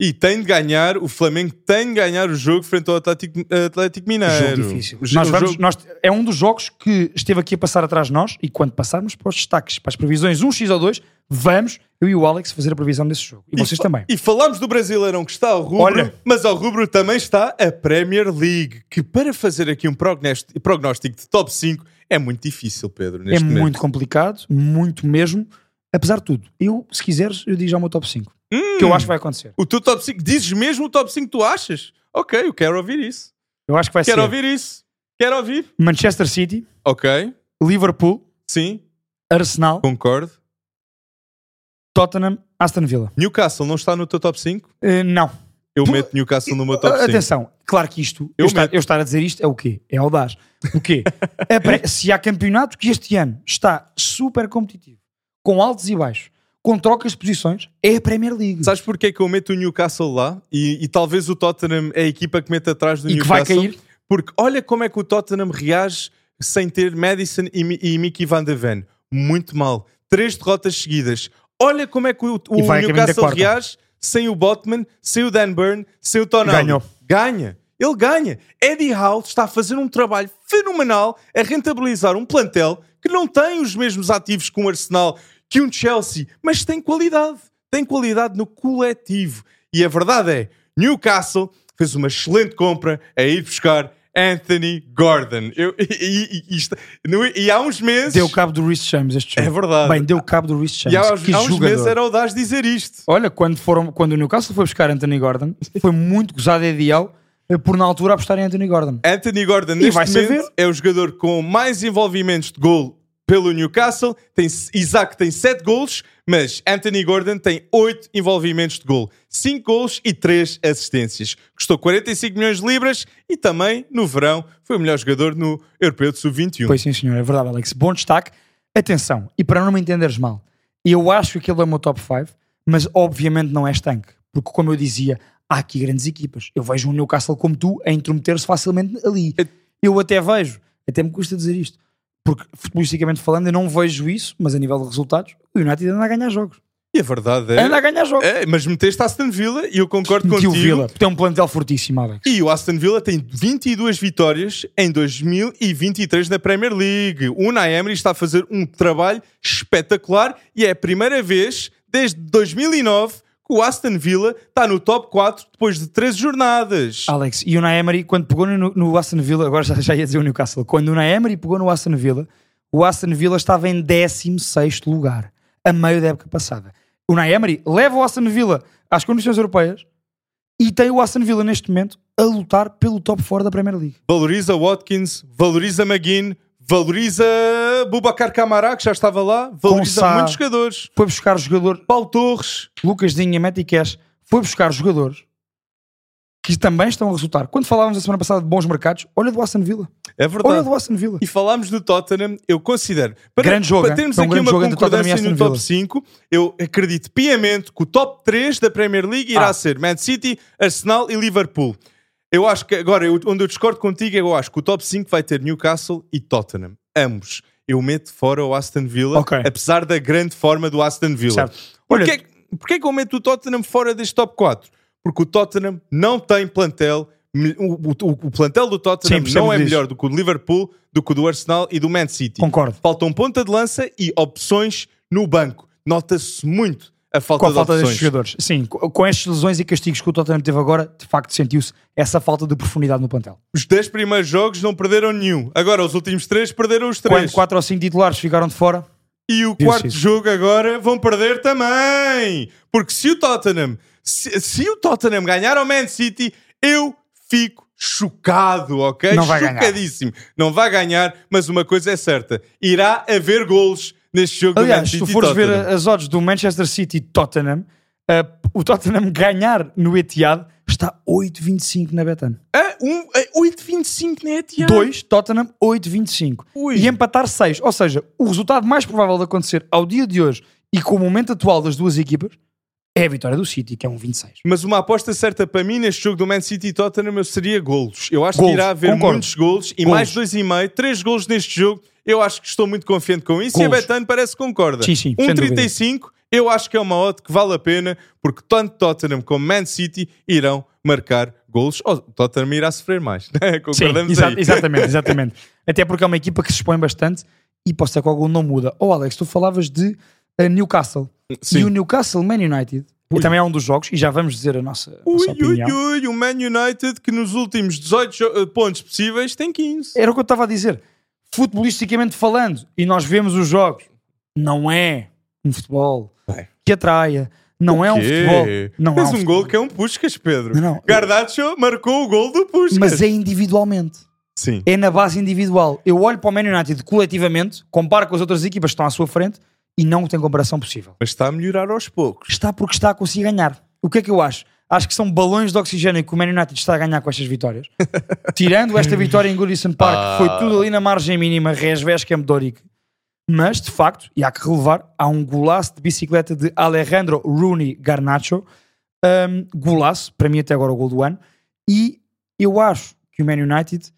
E tem de ganhar, o Flamengo tem de ganhar o jogo frente ao Atlético, Atlético Mineiro. Jogo difícil. O Nós vamos- jogo- nós- é um dos jogos que esteve aqui a passar atrás de nós e quando passarmos para os destaques, para as previsões 1x ou 2, vamos, eu e o Alex, fazer a previsão desse jogo. E, vocês fa- também. E falamos do Brasileirão que está ao rubro, Olha. mas ao rubro também está a Premier League, que para fazer aqui um prognóstico, de top 5 é muito difícil, Pedro, É neste momento. muito complicado, muito mesmo. Apesar de tudo, eu, se quiseres, eu digo já o meu top 5. Que eu acho que vai acontecer. O teu top 5, dizes mesmo o top 5 que tu achas? Ok, eu quero ouvir isso. Eu acho que vai Quero ser ouvir isso. Quero ouvir. Manchester City, Ok, Liverpool, sim, Arsenal, concordo. Tottenham, Aston Villa. Newcastle não está no teu top 5? Eh, não. Eu meto Newcastle no meu top 5. Atenção, claro que isto, Eu eu, estar, eu estar a dizer isto é o quê? É audaz. O quê? É se há campeonato que este ano está super competitivo, com altos e baixos, com trocas de posições, é a Premier League. Sabes porque é que eu meto o Newcastle lá? E, e talvez o Tottenham é a equipa que mete atrás do E que Newcastle. vai cair. Porque olha como é que o Tottenham reage sem ter Madison e, e Mickey Van de Ven. Muito mal. Três derrotas seguidas. Olha como é que o, o Newcastle reage sem o Botman, sem o Dan Burn, sem o Tonali. Ganhou. Ganha. Ele ganha. Eddie Howe está a fazer um trabalho fenomenal a rentabilizar um plantel que não tem os mesmos ativos que um Arsenal, que um Chelsea, mas tem qualidade. Tem qualidade no coletivo. E a verdade é, Newcastle fez uma excelente compra a ir buscar Anthony Gordon. Eu- e, e- isto- no- e há uns meses... Deu cabo do Rhys James este jogo. É verdade. Bem, deu cabo do Rhys James. e há, uns- que há uns jogador. meses era audaz dizer isto. Olha, quando, foram, quando o Newcastle foi buscar Anthony Gordon, foi muito gozado e ideal eh, por na altura apostar em Anthony Gordon. Anthony Gordon, E neste vai momento, é o jogador com mais envolvimentos de gol pelo Newcastle. Tem, Isaac tem 7 gols, mas Anthony Gordon tem 8 envolvimentos de gol. 5 gols e 3 assistências. Custou 45 milhões de libras e também, no verão, foi o melhor jogador no Europeu de Sub-21. Pois sim, senhor, é verdade, Alex. Bom destaque. Atenção, e para não me entenderes mal, eu acho que ele é o meu top 5, mas obviamente não é estanque. Porque, como eu dizia, há aqui grandes equipas. Eu vejo um Newcastle como tu a intrometer-se facilmente ali. Eu até vejo, até me custa dizer isto, porque futebolisticamente falando, eu não vejo isso, mas a nível de resultados, o United anda a ganhar jogos. E a verdade é... Anda a ganhar jogos. é, mas meteste Aston Villa e eu concordo Meti o contigo. Villa, porque tem um plantel fortíssimo, Alex. E o Aston Villa tem 22 vitórias em 2023 na Premier League. O Unai Emery está a fazer um trabalho espetacular e é a primeira vez desde 2009 que o Aston Villa está no top 4 depois de 13 jornadas. Alex, e o Unai Emery, quando pegou no, no Aston Villa, agora já, já ia dizer o Newcastle, quando o Unai Emery pegou no Aston Villa, o Aston Villa estava em 16 lugar, a meio da época passada. O Unai Emery leva o Aston Villa às condições europeias e tem o Aston Villa neste momento a lutar pelo top 4 da Premier League. Valoriza Watkins, valoriza McGinn, valoriza Bubacar Camará, que já estava lá, valoriza muitos jogadores. Foi buscar jogador, Paulo Torres, Lucas Dinha, Matty Cash, foi buscar jogadores que também estão a resultar. Quando falávamos a semana passada de bons mercados, olha do Aston Villa. é Olha verdade. do Aston Villa. E falámos do Tottenham, eu considero. Para, Grande jogo, para termos aqui uma concordância no top 5, eu acredito piamente que o top 3 da Premier League irá Ah. ser Man City, Arsenal e Liverpool. Eu acho que agora, eu- onde eu discordo contigo, eu acho que o top 5 vai ter Newcastle e Tottenham. Ambos. Eu meto fora o Aston Villa, Ok. apesar da grande forma do Aston Villa. Certo. Olha- Porquê, porquê que eu meto o Tottenham fora deste top 4? Porque o Tottenham não tem plantel. O, o- o plantel do Tottenham Sim, não é disso. melhor do que o do Liverpool, do que o do Arsenal e do Man City. Concordo. Faltam ponta de lança e opções no banco. Nota-se muito a falta com a de falta opções. destes jogadores. Sim, co- com estas lesões e castigos que o Tottenham teve agora, de facto sentiu-se essa falta de profundidade no plantel. Os 10 primeiros jogos não perderam nenhum. Agora, os últimos 3 perderam os 3. Quando 4 ou 5 titulares ficaram de fora, E o quarto isso. jogo agora vão perder também. Porque se o Tottenham, se, se o Tottenham ganhar ao Man City, eu fico chocado, ok? Não vai ganhar. Chocadíssimo. Não vai ganhar, mas uma coisa é certa: irá haver golos neste jogo do Man aliás, se City. tu fores ver as odds do Manchester City e Tottenham, uh, o Tottenham ganhar no Etihad está 8,25 na Betano. Ah, um, ah, 8,25 na Etihad. 2, Tottenham 8,25. Ui. E empatar 6. Ou seja, o resultado mais provável de acontecer ao dia de hoje e com o momento atual das duas equipas é a vitória do City, que é um 26. Mas uma aposta certa para mim neste jogo do Man City e Tottenham seria golos. Eu acho Golos, que irá haver concordo. muitos golos e Golos. mais 2,5, 3 golos neste jogo. Eu acho que estou muito confiante com isso e a Golos. Betano parece que concorda. Sim, sim, sem 1,35 eu acho que é uma odd que vale a pena porque tanto Tottenham como Man City irão marcar golos. Ou Tottenham irá sofrer mais. né? Sim, Concordamos exa- aí. exatamente, exatamente. Até porque é uma equipa que se expõe bastante e pode ser que algum não muda. Oh Alex, tu falavas de uh, Newcastle. Sim. E o Newcastle Man United Ui. também é um dos jogos, e já vamos dizer a nossa, a nossa Ui, ui, opinião. ui, o Man United que nos últimos 18 jo- eh, pontos possíveis tem 15. Era o que eu estava a dizer. Futebolisticamente falando, e nós vemos os jogos, não é um futebol Bem. que atraia, não é um futebol. Não é um um gol que é um Puscas, Pedro. Não, não. Garnacho marcou o gol do Puscas. Mas é individualmente. Sim. É na base individual. Eu olho para o Man United coletivamente, comparo com as outras equipas que estão à sua frente e não tem comparação possível. Mas está a melhorar aos poucos. Está porque está a conseguir ganhar. O que é que eu acho? Acho que são balões de oxigênio que o Man United está a ganhar com estas vitórias. Tirando esta vitória em Goodison Park, que foi tudo ali na margem mínima, Resves Doric. Mas, de facto, e há que relevar, há um golaço de bicicleta de Alejandro Rooney Garnacho. Um, golaço, para mim até agora o gol do ano. E eu acho que o Man United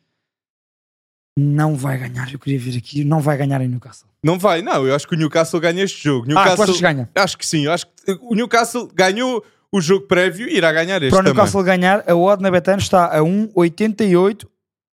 não vai ganhar. Eu queria ver aqui, não vai ganhar em Newcastle. Não vai, não. Eu acho que o Newcastle ganha este jogo. Ah, tu Newcastle, achas que ganha? Acho que sim. Eu acho que o Newcastle ganhou o jogo prévio e irá ganhar este Para o também. Newcastle ganhar, a odd na Betano está a 1,88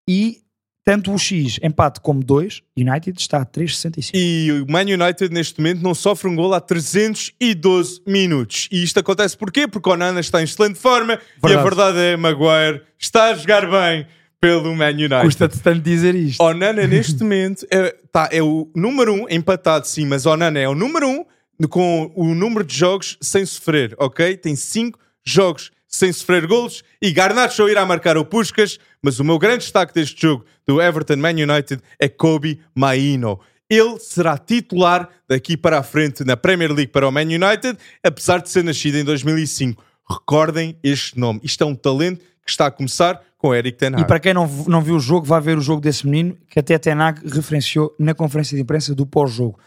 e tanto o X empate como 2, United está a 3,65. E o Man United neste momento não sofre um gol há 312 minutos. E isto acontece porquê? Porque o Onana está em excelente forma e a Verdade. verdade é Maguire está a jogar bem pelo Man United. Custa-te tanto dizer isto. Onana neste momento é, tá, é o número um empatado sim, mas Onana é o número um com o número de jogos sem sofrer, ok? Tem cinco jogos sem sofrer golos e Garnacho irá marcar o Puskas, mas o meu grande destaque deste jogo do Everton Man United é Kobe Maino. Ele será titular daqui para a frente na Premier League para o Man United, apesar de ser nascido em 2005. Recordem este nome. Isto é um talento que está a começar com Eric Ten Hag. E para quem não, não viu o jogo, vai ver o jogo desse menino que até Tenag referenciou na conferência de imprensa do pós-jogo.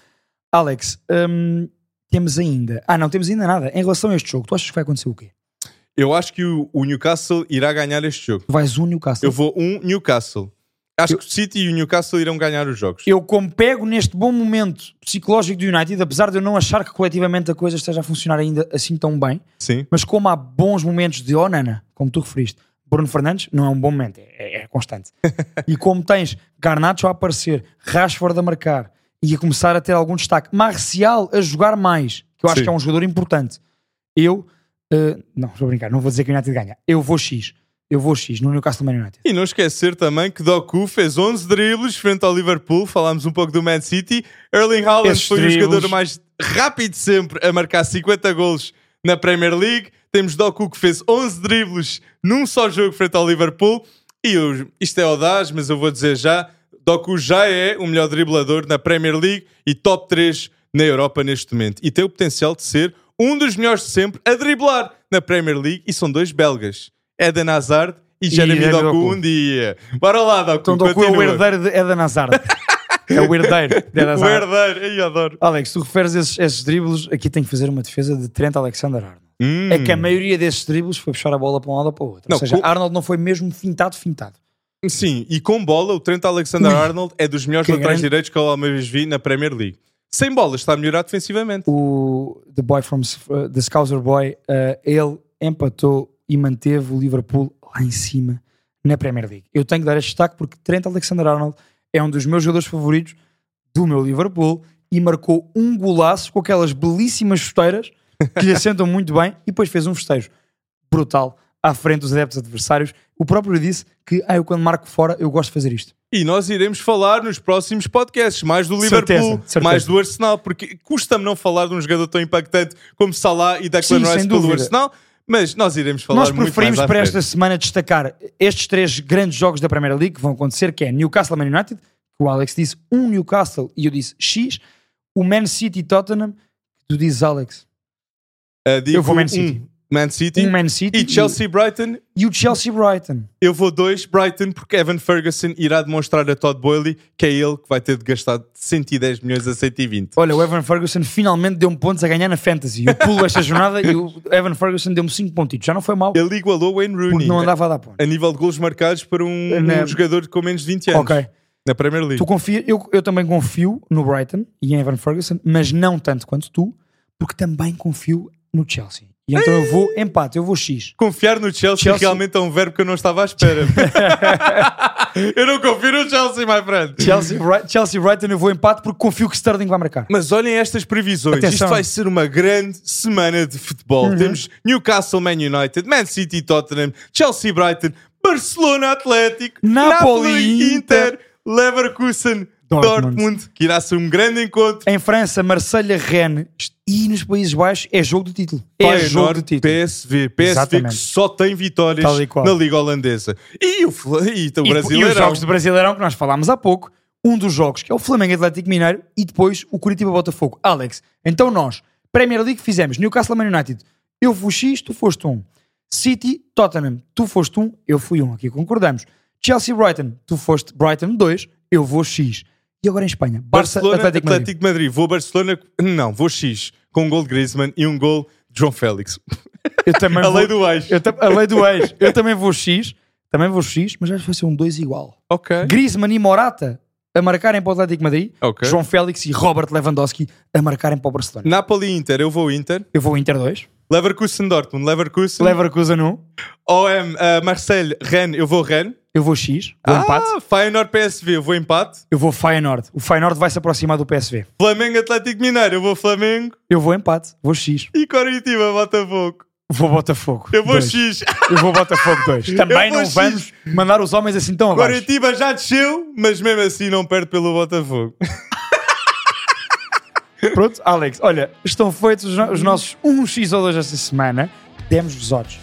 Alex, hum, temos ainda. Ah, não, temos ainda nada. Em relação a este jogo, tu achas que vai acontecer o quê? Eu acho que o, o Newcastle irá ganhar este jogo. Tu vais um Newcastle. Eu vou um Newcastle. Acho que o City e o Newcastle irão ganhar os jogos. Eu, como pego neste bom momento psicológico do United, apesar de eu não achar que coletivamente a coisa esteja a funcionar ainda assim tão bem, Sim. mas como há bons momentos de Onana, como tu referiste, Bruno Fernandes não é um bom momento, é, é constante. e como tens Garnacho a aparecer, Rashford a marcar e a começar a ter algum destaque, Marcial a jogar mais, que eu acho Sim. que é um jogador importante, eu. eh, não, estou a brincar, não vou dizer que o United ganha. Eu vou X. Eu vou X no Newcastle Man United. E não esquecer também que Doku fez 11 dribles frente ao Liverpool. Falámos um pouco do Man City. Erling Haaland Esses foi dribles. o jogador mais rápido sempre a marcar 50 golos na Premier League. Temos Doku que fez 11 dribles num só jogo frente ao Liverpool. E eu- isto é audaz, mas eu vou dizer já: Doku já é o melhor driblador na Premier League e top 3 na Europa neste momento. E tem o potencial de ser um dos melhores de sempre a driblar na Premier League. E são dois belgas: Eden Hazard e Jeremy Jeremy Doku Doku. um dia. Bora lá, Doku. Então Doku é o continua. herdeiro de Eden Hazard. é o herdeiro O herdeiro. Ai, adoro. Alex, tu referes esses, esses dribles, aqui tenho que fazer uma defesa de Trent Alexander-Arnold. Hum. É que a maioria desses dribles foi puxar a bola para um lado ou para o outro. Não, ou seja, co- Arnold não foi mesmo fintado, fintado. Sim, e com bola, o Trent Alexander-Arnold é dos melhores Que laterais grande- direitos que eu alguma vez vi na Premier League. Sem bola, está a melhorar defensivamente. O The Boy from uh, The Scouser Boy, uh, ele empatou e manteve o Liverpool lá em cima na Premier League. Eu tenho que dar este destaque porque Trent Alexander-Arnold é um dos meus jogadores favoritos do meu Liverpool e marcou um golaço com aquelas belíssimas chuteiras que lhe assentam muito bem e depois fez um festejo brutal à frente dos adeptos adversários. O próprio disse que ah, eu quando marco fora eu gosto de fazer isto. E nós iremos falar nos próximos podcasts, mais do Liverpool, Certeza, certeza. mais do Arsenal, porque custa-me não falar de um jogador tão impactante como Salah e Declan Sim, Rice pelo. Arsenal, mas nós iremos falar Nós preferimos para frente. esta semana destacar estes três grandes jogos da Premier League que vão acontecer, que é Newcastle Man United, que o Alex disse um Newcastle e eu disse X, o Man City Tottenham, que tu dizes Alex, Uh, Eu vou Man City. um Man City um Man City e Chelsea Brighton. e o Chelsea Brighton. Eu vou dois Brighton porque Evan Ferguson irá demonstrar a Todd Boehly que é ele que vai ter de gastar de 110 milhões a 120. Olha, o Evan Ferguson finalmente deu-me pontos a ganhar na Fantasy. Eu pulo esta jornada e o Evan Ferguson deu-me 5 pontitos. Já não foi mal, Ele igualou Wayne Rooney porque não andava a dar pontos. a nível de golos marcados para um, Na- um jogador com menos de 20 anos Ok. na Premier League. Tu confia, eu, eu também confio no Brighton e em Evan Ferguson, mas não tanto quanto tu, porque também confio no Chelsea. E então eu vou empate, eu vou X. Confiar no Chelsea, Chelsea- realmente é um verbo que eu não estava à espera. eu não confio no Chelsea, my friend. Chelsea, Chelsea Brighton eu vou empate porque confio que Sterling vai marcar. Mas olhem estas previsões. Atenção. Isto vai ser uma grande semana de futebol. Uhum. Temos Newcastle Man United, Man City Tottenham, Chelsea Brighton, Barcelona Atlético, Napoli, Inter, Leverkusen, Dortmund. Dortmund. que irá ser um grande encontro. Em França, Marselha, Rennes e nos Países Baixos é jogo de título. É jogo Feyenoord, de título. PSV, PSV que Exatamente. só tem vitórias na Liga Holandesa. E o, e o E, e Brasileirão. os jogos de Brasileirão que nós falámos há pouco, um dos jogos que é o Flamengo Atlético Mineiro e depois o Curitiba Botafogo. Alex, então nós, Premier League fizemos Newcastle Man United, eu fui X, tu foste um. City, Tottenham, tu foste um, eu fui um, aqui concordamos. Chelsea Brighton, tu foste Brighton 2, eu vou X. E agora em Espanha. Barça, Barcelona, Atlético, Atlético, Madrid. Madrid. Vou Barcelona. Não, vou X. Com um gol de Griezmann e um gol de João Félix. Eu também A vou, lei do ex. eu a lei do ex. Eu também vou X. Também vou X, mas acho que vai ser um 2 igual. Ok. Griezmann e Morata a marcarem para o Atlético Madrid. Ok. João Félix e Robert Lewandowski a marcarem para o Barcelona. Napoli e Inter. Eu vou Inter. Eu vou Inter 2. Leverkusen Dortmund. Leverkusen. Leverkusen 1. OM uh, Marseille Rennes. Eu vou Rennes. Eu vou X. Vou ah, empate. Feyenoord PSV. Eu vou empate. Eu vou Feyenoord. O Feyenoord vai se aproximar do PSV. Flamengo Atlético Mineiro. Eu vou Flamengo. Eu vou empate. Vou X. E Coritiba Botafogo. Vou Botafogo. Eu vou Dois. X. Eu vou Botafogo 2. Também não X. vamos mandar os homens assim tão abaixo. Coritiba já desceu, mas mesmo assim não perde pelo Botafogo. Pronto, Alex, olha, estão feitos os, no- os nossos 1x ou 2 esta semana. Demos-vos odds.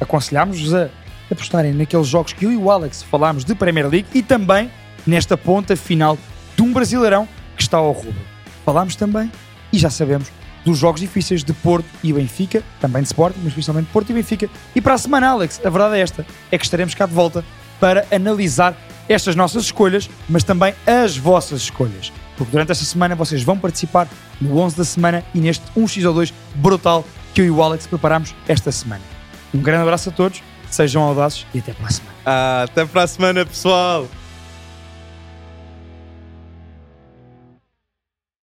Aconselhámos-vos a apostarem naqueles jogos que eu e o Alex falámos de Premier League e também nesta ponta final de um Brasileirão que está ao rubro. Falámos também, e já sabemos, dos jogos difíceis de Porto e Benfica, também de Sporting, mas principalmente Porto e Benfica. E para a semana, Alex, a verdade é esta, é que estaremos cá de volta para analisar estas nossas escolhas, mas também as vossas escolhas. Porque durante esta semana vocês vão participar no 11 da semana e neste 1x ou 2 brutal que eu e o Alex preparamos esta semana. Um grande abraço a todos, sejam audazes e até para a semana. Ah, até para a semana, pessoal.